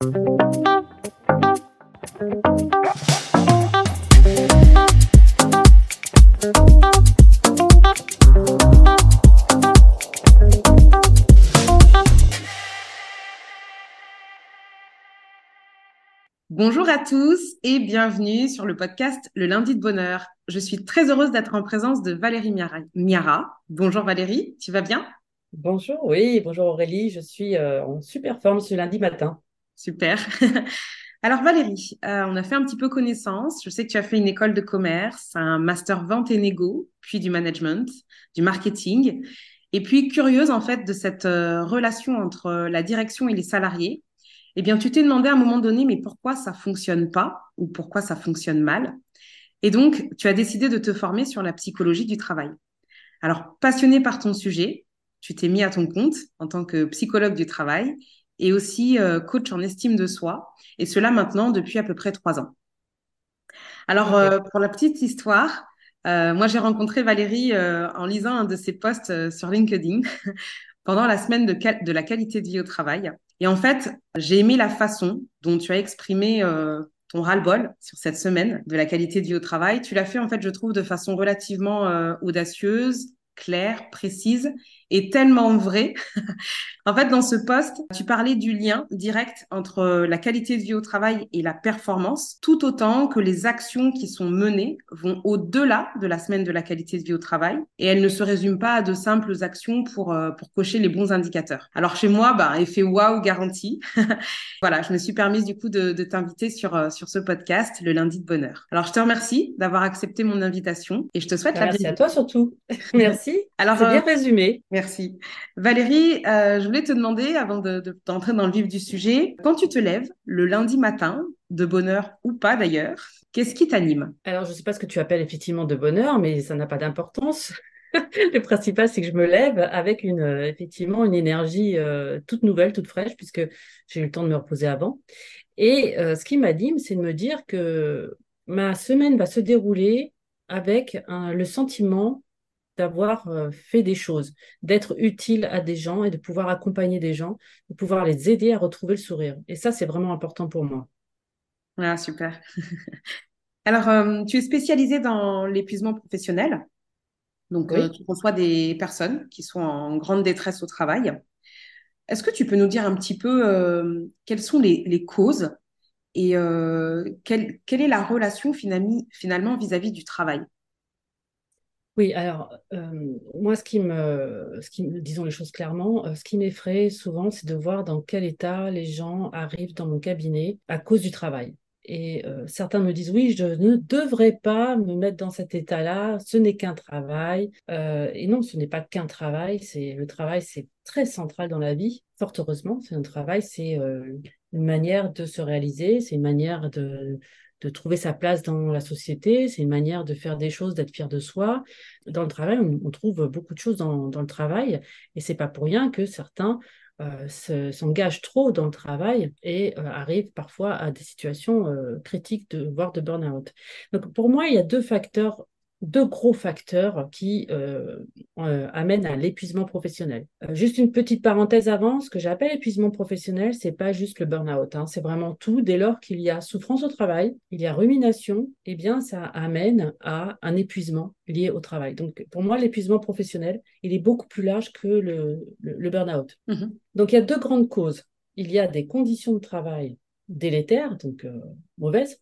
Bonjour à tous et bienvenue sur le podcast Le lundi de bonheur. Je suis très heureuse d'être en présence de Valérie Miara. Bonjour Valérie, tu vas bien? Bonjour, oui, bonjour Aurélie, je suis euh, en super forme ce lundi matin. Super. Alors Valérie, euh, on a fait un petit peu connaissance. Je sais que tu as fait une école de commerce, un master vente et négo, puis du management, du marketing. Et puis curieuse en fait de cette euh, relation entre la direction et les salariés eh bien, tu t'es demandé à un moment donné, mais pourquoi ça fonctionne pas ou pourquoi ça fonctionne mal? Et donc, tu as décidé de te former sur la psychologie du travail. Alors, passionné par ton sujet, tu t'es mis à ton compte en tant que psychologue du travail et aussi euh, coach en estime de soi, et cela maintenant depuis à peu près trois ans. Alors, euh, pour la petite histoire, euh, moi j'ai rencontré Valérie en lisant un de ses posts sur LinkedIn pendant la semaine de, de la qualité de vie au travail. Et en fait, j'ai aimé la façon dont tu as exprimé ton ras-le-bol sur cette semaine de la qualité de vie au travail. Tu l'as fait, en fait, je trouve, de façon relativement audacieuse, claire, précise et tellement vrai. en fait, dans ce poste, tu parlais du lien direct entre la qualité de vie au travail et la performance, tout autant que les actions qui sont menées vont au-delà de la semaine de la qualité de vie au travail et elles ne se résument pas à de simples actions pour, euh, pour cocher les bons indicateurs. Alors chez moi, bah, effet waouh garanti. voilà, je me suis permise du coup de, de t'inviter sur, euh, sur ce podcast le lundi de bonheur. Alors je te remercie d'avoir accepté mon invitation et je te souhaite la bienvenue. Merci à toi surtout. Merci. Alors, c'est bien euh, résumé. Merci. Valérie, euh, je voulais te demander, avant d'entrer dans le vif du sujet, quand tu te lèves le lundi matin, de bonheur ou pas d'ailleurs, qu'est-ce qui t'anime? Alors, je ne sais pas ce que tu appelles effectivement de bonheur, mais ça n'a pas d'importance. le principal, c'est que je me lève avec une, euh, effectivement une énergie euh, toute nouvelle, toute fraîche, puisque j'ai eu le temps de me reposer avant. Et ce qui m'anime, c'est de me dire que ma semaine va se dérouler avec le sentiment d'avoir euh, fait des choses, d'être utile à des gens et de pouvoir accompagner des gens, de pouvoir les aider à retrouver le sourire. Et ça, c'est vraiment important pour moi. Ah, super. Alors, euh, tu es spécialisée dans l'épuisement professionnel. Donc, euh, tu reçois des personnes qui sont en grande détresse au travail. Est-ce que tu peux nous dire un petit peu quelles sont les, causes et quelle, quelle, est la relation finalement vis-à-vis du travail? Oui, alors euh, moi, ce qui me, disons les choses clairement, euh, ce qui m'effraie souvent, c'est de voir dans quel état les gens arrivent dans mon cabinet à cause du travail. Et euh, certains me disent oui, je ne devrais pas me mettre dans cet état-là. Ce n'est qu'un travail. et non, ce n'est pas qu'un travail. C'est le travail, c'est très central dans la vie. Fort heureusement, c'est un travail, c'est une manière de se réaliser, c'est une manière de de trouver sa place dans la société, c'est une manière de faire des choses, d'être fier de soi. Dans le travail, on, trouve beaucoup de choses dans, le travail, et c'est pas pour rien que certains euh, s'engagent trop dans le travail et euh, arrivent parfois à des situations euh, critiques, de, voire de burn-out. Donc pour moi, il y a deux facteurs deux gros facteurs qui euh, euh, amènent à l'épuisement professionnel. Euh, juste une petite parenthèse avant, ce que j'appelle épuisement professionnel, c'est pas juste le burn-out, hein, c'est vraiment tout. Dès lors qu'il y a souffrance au travail, il y a rumination, eh bien ça amène à un épuisement lié au travail. Donc pour moi, l'épuisement professionnel, il est beaucoup plus large que le, le, burn-out. Mm-hmm. Donc il y a deux grandes causes. Il y a des conditions de travail délétères, donc mauvaises,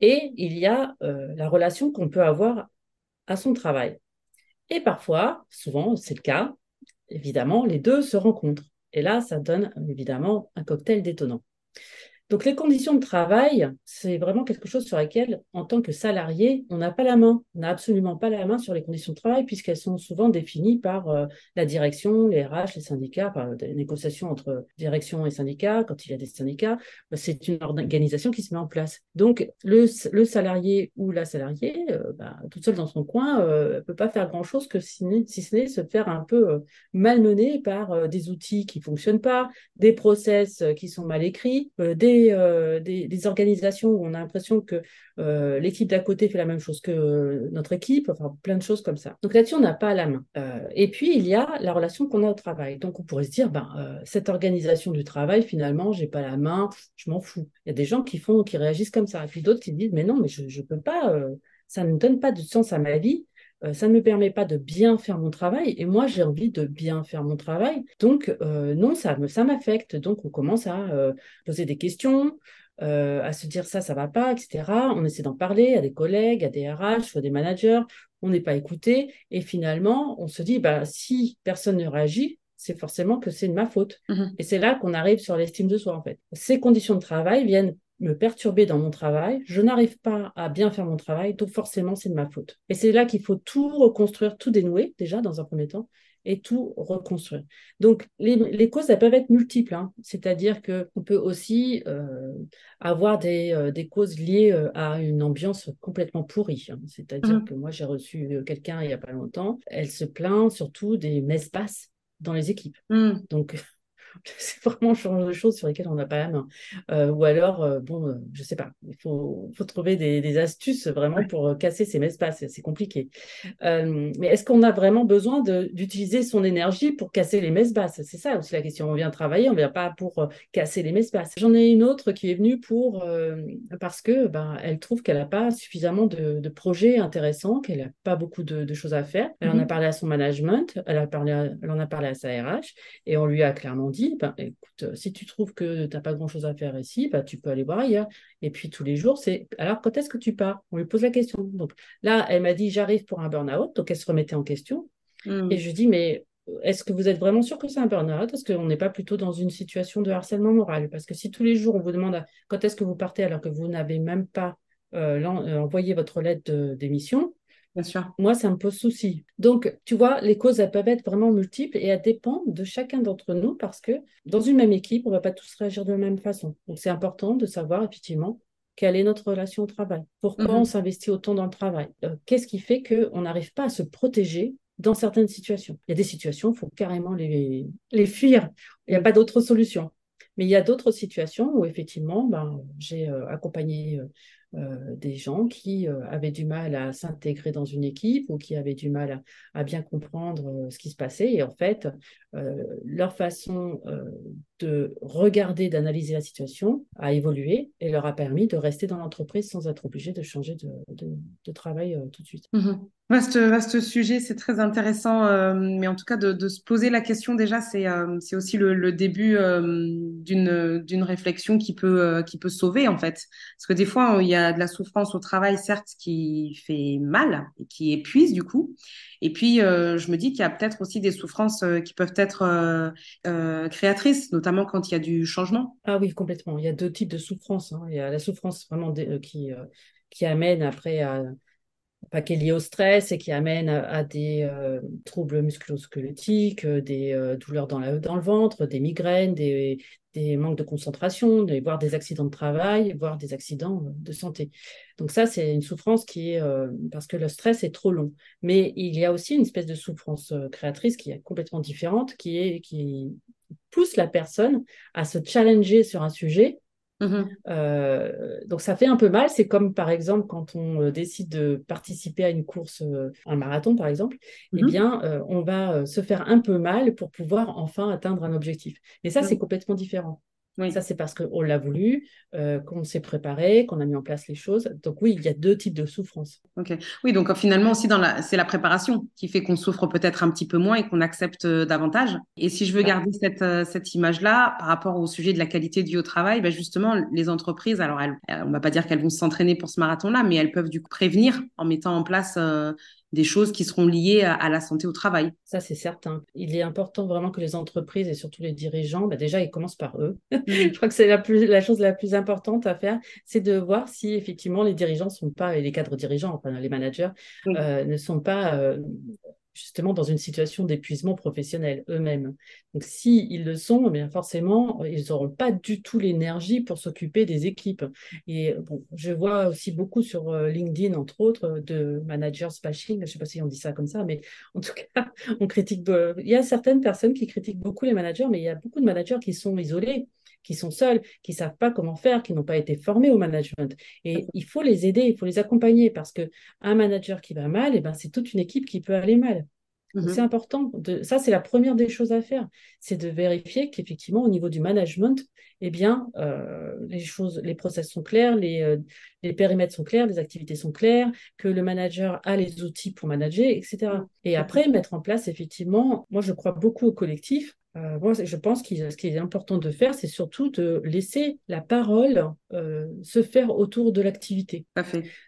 et il y a euh, la relation qu'on peut avoir à son travail. Et parfois, souvent c'est le cas, évidemment, les deux se rencontrent. Et là, ça donne évidemment un cocktail détonnant. Donc les conditions de travail, c'est vraiment quelque chose sur laquelle, en tant que salarié, on n'a pas la main. On n'a absolument pas la main sur les conditions de travail puisqu'elles sont souvent définies par euh, la direction, les RH, les syndicats, par des négociations entre direction et syndicats. Quand il y a des syndicats, bah, c'est une organisation qui se met en place. Donc le, salarié ou la salariée, euh, bah, toute seule dans son coin, ne euh, peut pas faire grand-chose que si, si, ce n'est se faire un peu malmener par des outils qui fonctionnent pas, des process qui sont mal écrits, des des, des, organisations où on a l'impression que l'équipe d'à côté fait la même chose que notre équipe, enfin plein de choses comme ça. Donc là-dessus, on n'a pas la main. et puis, il y a la relation qu'on a au travail. Donc on pourrait se dire, ben, cette organisation du travail, finalement, j'ai pas la main, je m'en fous. Il y a des gens qui font, qui réagissent comme ça. Et puis d'autres qui disent, mais non, mais je ne peux pas, ça ne donne pas de sens à ma vie. Euh, ça ne me permet pas de bien faire mon travail et moi j'ai envie de bien faire mon travail. Donc euh, non, ça me ça m'affecte. Donc on commence à euh, poser des questions, à se dire ça, ça va pas, etc. On essaie d'en parler à des collègues, à des RH, à des managers. On n'est pas écouté et finalement on se dit bah si personne ne réagit, c'est forcément que c'est de ma faute. Mmh et c'est là qu'on arrive sur l'estime de soi en fait. Ces conditions de travail viennent me perturber dans mon travail, je n'arrive pas à bien faire mon travail, donc forcément c'est de ma faute. Et c'est là qu'il faut tout reconstruire, tout dénouer déjà dans un premier temps, et tout reconstruire. Donc les, causes, elles peuvent être multiples, hein. c'est-à-dire qu'on peut aussi euh, avoir des, euh, des, causes liées euh, à une ambiance complètement pourrie. Hein. C'est-à-dire mmh. que moi j'ai reçu quelqu'un il n'y a pas longtemps, elle se plaint surtout des messes basses dans les équipes. Mmh. Donc c'est vraiment le genre de choses sur lesquelles on n'a pas la main. Euh, ou alors, euh, bon, euh, je sais pas, il faut, faut trouver des, des, astuces vraiment pour casser ces espaces. C'est compliqué. mais est-ce qu'on a vraiment besoin d'utiliser son énergie pour casser les messes basses C'est ça aussi la question. On vient travailler, on vient pas pour casser les messes basses. J'en ai une autre qui est venue pour parce que ben, elle trouve qu'elle n'a pas suffisamment de, de, projets intéressants, qu'elle n'a pas beaucoup de, de, choses à faire. Elle en a mmh parlé à son management, elle, a parlé elle en a parlé à sa RH, et on lui a clairement dit ben, écoute, euh, si tu trouves que tu n'as pas grand-chose à faire ici, ben, tu peux aller voir ailleurs. Et puis tous les jours, c'est alors quand est-ce que tu pars? On lui pose la question. Donc là, elle m'a dit j'arrive pour un burn-out, donc elle se remettait en question. Hmm. Et je dis mais est-ce que vous êtes vraiment sûr que c'est un burn-out? Est-ce qu'on n'est pas plutôt dans une situation de harcèlement moral? Parce que si tous les jours on vous demande quand est-ce que vous partez alors que vous n'avez même pas euh, euh, envoyé votre lettre d'émission, Bien sûr. Moi, ça me pose souci. Donc, tu vois, les causes, elles peuvent être vraiment multiples et elles dépendent de chacun d'entre nous parce que dans une même équipe, on ne va pas tous réagir de la même façon. Donc, c'est important de savoir effectivement quelle est notre relation au travail. Pourquoi mhm. on s'investit autant dans le travail? Euh, Qu'est-ce qui fait qu'on n'arrive pas à se protéger dans certaines situations? Il y a des situations, il faut carrément les, les fuir. Il n'y a pas d'autre solution. Mais il y a d'autres situations où effectivement, ben, j'ai euh, accompagné euh, des gens qui euh, avaient du mal à s'intégrer dans une équipe ou qui avaient du mal à, bien comprendre euh, ce qui se passait. Et en fait, leur façon de regarder, d'analyser la situation a évolué et leur a permis de rester dans l'entreprise sans être obligé de changer de, travail tout de suite. Mmh Vaste, vaste sujet, c'est très intéressant, euh, mais en tout cas de, se poser la question déjà, c'est euh, aussi le, début euh, d'une réflexion qui peut euh, qui peut sauver en fait, parce que des fois il y a de la souffrance au travail certes qui fait mal et qui épuise du coup, et puis je me dis qu'il y a peut-être aussi des souffrances qui peuvent être créatrices, notamment quand il y a du changement. Ah oui complètement, il y a deux types de souffrances, hein. il y a la souffrance vraiment qui qui amène après à pas qui est lié au stress et qui amène à, des euh, troubles musculosquelettiques, euh, des euh, douleurs dans, le ventre, des migraines, des, manques de concentration, des, voire des accidents de travail, voire des accidents de santé. Donc ça, c'est une souffrance qui est parce que le stress est trop long. Mais il y a aussi une espèce de souffrance créatrice qui est complètement différente, qui qui pousse la personne à se challenger sur un sujet Mmh euh, donc ça fait un peu mal. C'est comme par exemple quand on euh, décide de participer à une course, euh, un marathon par exemple, eh mmh bien on va se faire un peu mal pour pouvoir enfin atteindre un objectif. Mais ça, c'est complètement différent. Oui. Ça, c'est parce qu'on l'a voulu, euh, qu'on s'est préparé, qu'on a mis en place les choses. Donc oui, il y a deux types de souffrance. Ok. Oui, donc finalement aussi, dans la... c'est la préparation qui fait qu'on souffre peut-être un petit peu moins et qu'on accepte euh, davantage. Et si je veux garder cette, euh, cette image-là par rapport au sujet de la qualité de vie au travail, ben justement, les entreprises, alors elles, on va pas dire qu'elles vont s'entraîner pour ce marathon-là, mais elles peuvent du coup prévenir en mettant en place des choses qui seront liées à, la santé au travail. Ça, c'est certain. Il est important vraiment que les entreprises et surtout les dirigeants, bah déjà, ils commencent par eux. je crois que c'est la, plus, la chose la plus importante à faire, c'est de voir si effectivement les dirigeants sont pas, et les cadres dirigeants, enfin les managers, euh, ne sont pas euh, justement dans une situation d'épuisement professionnel eux-mêmes. Donc s'ils ils le sont, eh bien forcément, ils n'auront pas du tout l'énergie pour s'occuper des équipes. Et bon, je vois aussi beaucoup sur euh, LinkedIn, entre autres, de managers bashing, je ne sais pas si on dit ça comme ça, mais en tout cas, on critique. Il y a certaines personnes qui critiquent beaucoup les managers, mais il y a beaucoup de managers qui sont isolés qui sont seuls, qui ne savent pas comment faire, qui n'ont pas été formés au management. Et il faut les aider, il faut les accompagner parce qu'un manager qui va mal, eh ben, c'est toute une équipe qui peut aller mal. Mhm. C'est important. De, ça, c'est la première des choses à faire. C'est de vérifier qu'effectivement, au niveau du management, eh bien, euh, les choses, les process sont clairs, les, euh, les, périmètres sont clairs, les activités sont claires, que le manager a les outils pour manager, etc. Et après, mettre en place, effectivement, moi, je crois beaucoup au collectif. Euh, moi, je pense que ce qui est important de faire, c'est surtout de laisser la parole euh, se faire autour de l'activité.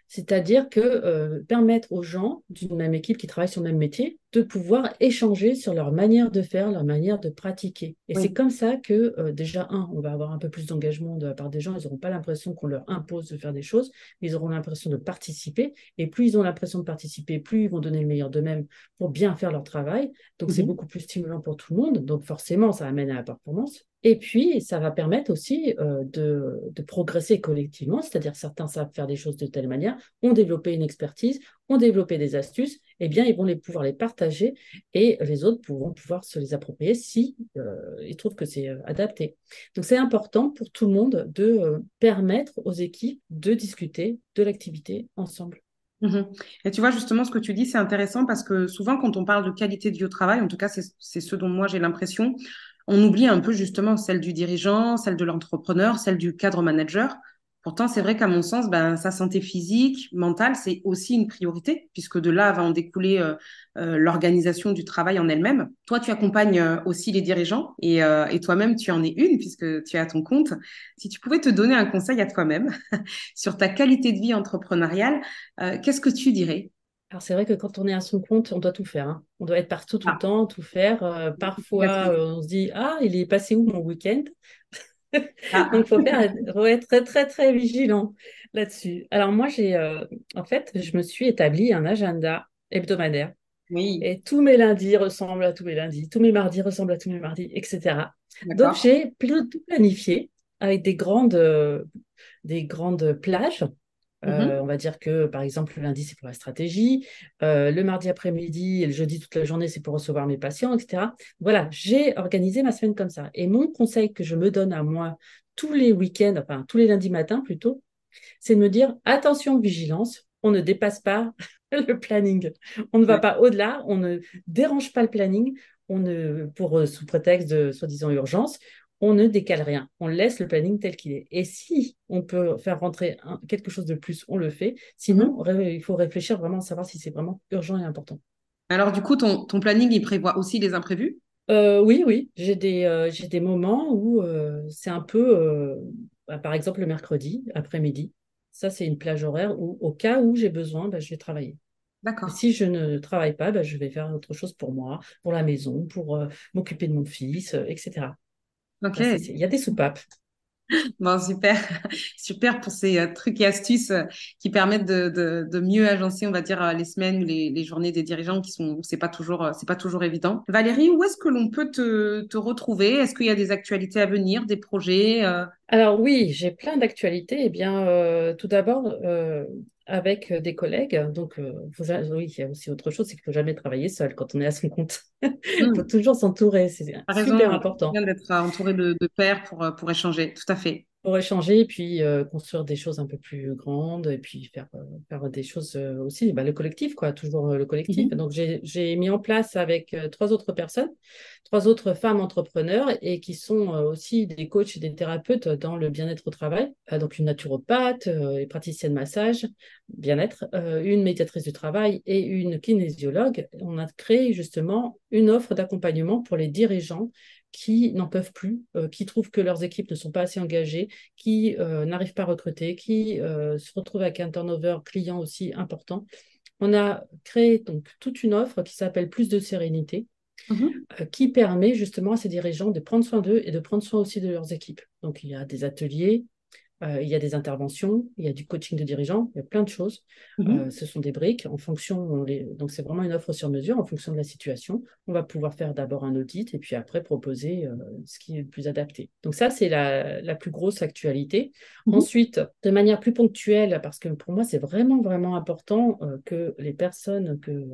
C'est-à-dire que euh, permettre aux gens d'une même équipe qui travaillent sur le même métier de pouvoir échanger sur leur manière de faire, leur manière de pratiquer. Et c'est comme ça que, déjà, un, on va avoir un peu plus d'engagement de la part des gens. Ils n'auront pas l'impression qu'on leur impose de faire des choses, mais ils auront l'impression de participer. Et plus ils ont l'impression de participer, plus ils vont donner le meilleur d'eux-mêmes pour bien faire leur travail. Donc, c'est mhm. beaucoup plus stimulant pour tout le monde. Donc, forcément, ça amène à la performance. Et puis, ça va permettre aussi euh, de, de, progresser collectivement, c'est-à-dire certains savent faire des choses de telle manière, ont développé une expertise, ont développé des astuces, eh bien, ils vont les pouvoir les partager et les autres pourront pouvoir se les approprier si euh, ils trouvent que c'est euh, adapté. Donc, c'est important pour tout le monde de permettre aux équipes de discuter de l'activité ensemble. Mmh et tu vois, justement, ce que tu dis, c'est intéressant parce que souvent, quand on parle de qualité de vie au travail, en tout cas, c'est ce dont moi j'ai l'impression, on oublie un peu justement celle du dirigeant, celle de l'entrepreneur, celle du cadre manager. Pourtant, c'est vrai qu'à mon sens, ben, sa santé physique, mentale, c'est aussi une priorité, puisque de là va en découler euh, euh, l'organisation du travail en elle-même. Toi, tu accompagnes euh, aussi les dirigeants et, et toi-même, tu en es une, puisque tu es à ton compte. Si tu pouvais te donner un conseil à toi-même sur ta qualité de vie entrepreneuriale, qu'est-ce que tu dirais? Alors c'est vrai que quand on est à son compte, on doit tout faire. Hein. On doit être partout tout le ah. temps, tout faire. Parfois, on se dit ah il est passé où mon week-end? Ah. Donc il faut, être très très très vigilant là-dessus. Alors moi j'ai euh, en fait je me suis établi un agenda hebdomadaire. Oui. Et tous mes lundis ressemblent à tous mes lundis, tous mes mardis ressemblent à tous mes mardis, etc. Donc j'ai tout planifié avec des grandes des grandes plages Mmh euh, on va dire que, par exemple, le lundi, c'est pour la stratégie. Euh, le mardi après-midi et le jeudi toute la journée, c'est pour recevoir mes patients, etc. Voilà, j'ai organisé ma semaine comme ça. Et mon conseil que je me donne à moi tous les week-ends, enfin tous les lundis matins plutôt, c'est de me dire attention, vigilance, on ne dépasse pas le planning. On ne va pas au-delà, on ne dérange pas le planning. On ne, pour euh, sous prétexte de soi-disant urgence, on ne décale rien, on laisse le planning tel qu'il est. Et si on peut faire rentrer quelque chose de plus, on le fait. Sinon, mhm. il faut réfléchir vraiment à savoir si c'est vraiment urgent et important. Alors du coup, ton, planning, il prévoit aussi les imprévus? Euh, Oui, oui. J'ai des, euh, des moments où euh, c'est un peu, bah, par exemple, le mercredi après-midi. Ça, c'est une plage horaire où, au cas où j'ai besoin, bah, je vais travailler. D'accord. Si je ne travaille pas, bah, je vais faire autre chose pour moi, pour la maison, pour m'occuper de mon fils, etc. Ok. Il y a des soupapes. Bon, super, super pour ces euh, trucs et astuces euh, qui permettent de, de, mieux agencer, on va dire, euh, les semaines ou les, les, journées des dirigeants qui sont, c'est pas toujours, c'est pas toujours évident. Valérie, où est-ce que l'on peut te, te retrouver? Est-ce qu'il y a des actualités à venir, des projets Alors oui, j'ai plein d'actualités. Eh bien, tout d'abord, avec des collègues. Donc, faut, oui, il y a aussi autre chose, c'est qu'il ne faut jamais travailler seul quand on est à son compte. il faut mmh. toujours s'entourer, c'est super important. C'est bien d'être entouré de, de pairs pour, pour échanger, tout à fait pour échanger et puis euh, construire des choses un peu plus grandes et puis faire, euh, faire des choses euh, aussi, bah, le collectif, quoi, toujours le collectif. Mhm. Donc, j'ai mis en place avec trois autres personnes, trois autres femmes entrepreneurs et qui sont aussi des coachs et des thérapeutes dans le bien-être au travail. donc, une naturopathe, et praticienne massage, bien-être, une médiatrice du travail et une kinésiologue. On a créé justement une offre d'accompagnement pour les dirigeants qui n'en peuvent plus, euh, qui trouvent que leurs équipes ne sont pas assez engagées, qui euh, n'arrivent pas à recruter, qui euh, se retrouvent avec un turnover client aussi important. On a créé donc toute une offre qui s'appelle Plus de sérénité, mmh qui permet justement à ces dirigeants de prendre soin d'eux et de prendre soin aussi de leurs équipes. Donc il y a des ateliers, euh, il y a des interventions, il y a du coaching de dirigeants, il y a plein de choses. Mhm. Euh, ce sont des briques en fonction, donc c'est vraiment une offre sur mesure en fonction de la situation. On va pouvoir faire d'abord un audit et puis après proposer euh, ce qui est le plus adapté. Donc ça, c'est la, plus grosse actualité. Mhm. Ensuite, de manière plus ponctuelle, parce que pour moi, c'est vraiment, vraiment important que les personnes que,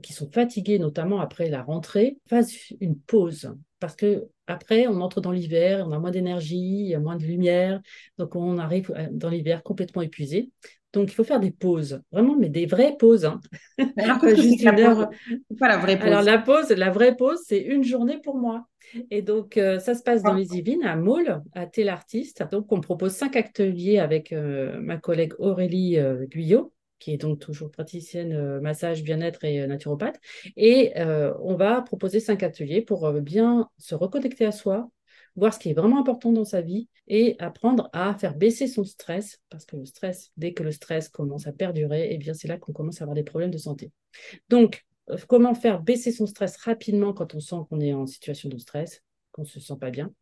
qui sont fatiguées, notamment après la rentrée, fassent une pause parce que après, on entre dans l'hiver, on a moins d'énergie, il y a moins de lumière, donc on arrive dans l'hiver complètement épuisé. Donc, il faut faire des pauses, vraiment, mais des vraies pauses. Hein. Alors, pas juste une heure. Pas la vraie pause? Alors, la pause, la vraie pause, c'est une journée pour moi. Et donc, euh, ça se passe dans ah. les Yvelines, à Maule, à Tel Artiste. Donc, on propose cinq ateliers avec euh, ma collègue Aurélie euh, Guyot, qui est donc toujours praticienne massage, bien-être et naturopathe. Et on va proposer cinq ateliers pour bien se reconnecter à soi, voir ce qui est vraiment important dans sa vie et apprendre à faire baisser son stress, parce que le stress, dès que le stress commence à perdurer, eh bien c'est là qu'on commence à avoir des problèmes de santé. Donc, euh, comment faire baisser son stress rapidement quand on sent qu'on est en situation de stress, qu'on ne se sent pas bien?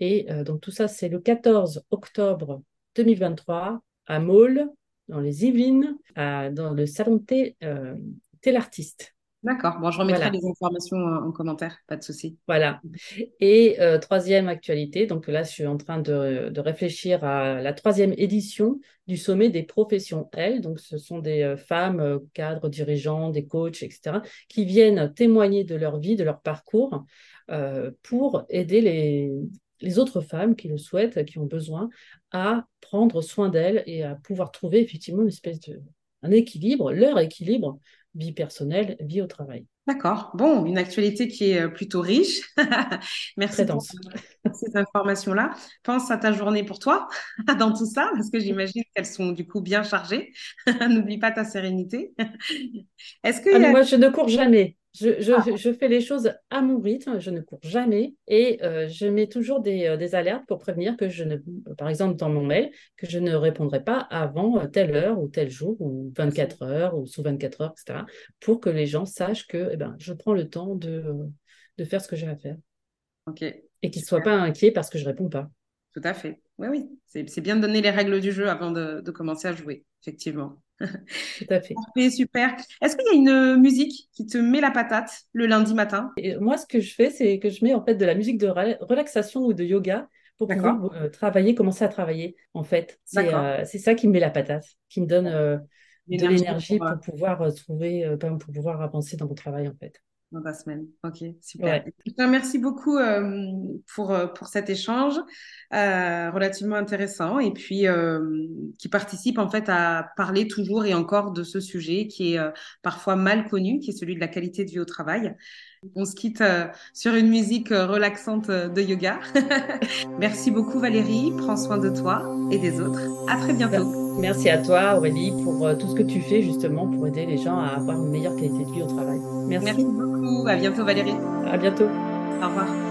Et euh, donc tout ça, c'est le 14 octobre 2023 à Maule, dans les Yvelines, dans le salon euh, l'artiste. D'accord. Bon, je remettrai les informations en commentaire, pas de souci. Voilà. Et euh, troisième actualité, donc là, je suis en train de, réfléchir à la troisième édition du sommet des professions L. Donc, ce sont des euh, femmes, euh, cadres, dirigeants, des coachs, etc., qui viennent témoigner de leur vie, de leur parcours, pour aider les, les autres femmes qui le souhaitent, qui ont besoin, à prendre soin d'elles et à pouvoir trouver effectivement une espèce de un équilibre, leur équilibre vie personnelle, vie au travail. D'accord. Bon, une actualité qui est euh, plutôt riche. Merci pour ces informations-là. Pense à ta journée pour toi dans tout ça, parce que j'imagine qu'elles sont du coup bien chargées. N'oublie pas ta sérénité. Est-ce que ah, moi, je ne cours jamais. Ah. Je, fais les choses à mon rythme, je ne cours jamais et euh, je mets toujours euh, des, alertes pour prévenir que je ne, par exemple dans mon mail, que je ne répondrai pas avant euh, telle heure ou tel jour ou 24 heures ou sous 24 heures, etc. pour que les gens sachent que eh ben, je prends le temps de, de faire ce que j'ai à faire. Ok. Et qu'ils ne soient pas inquiets parce que je ne réponds pas. Tout à fait. Oui, oui. C'est bien de donner les règles du jeu avant de, de commencer à jouer, effectivement. Tout à fait. super. Est-ce qu'il y a une musique qui te met la patate le lundi matin? Moi, ce que je fais, c'est que je mets en fait de la musique de relaxation ou de yoga pour pouvoir euh, travailler, commencer à travailler. En fait, euh, c'est ça qui me met la patate, qui me donne euh, de l'énergie pour, pouvoir trouver, pour pouvoir avancer dans mon travail en fait dans ta semaine. Ok, super. Merci beaucoup euh, pour, euh, pour cet échange euh, relativement intéressant et puis qui participe en fait à parler toujours et encore de ce sujet qui est parfois mal connu, qui est celui de la qualité de vie au travail. On se quitte sur une musique relaxante de yoga. Merci beaucoup Valérie, prends soin de toi et des autres. À très bientôt. Merci à toi, Aurélie, pour euh, tout ce que tu fais justement pour aider les gens à avoir une meilleure qualité de vie au travail. Merci. Merci beaucoup. À bientôt, Valérie. À bientôt. Au revoir.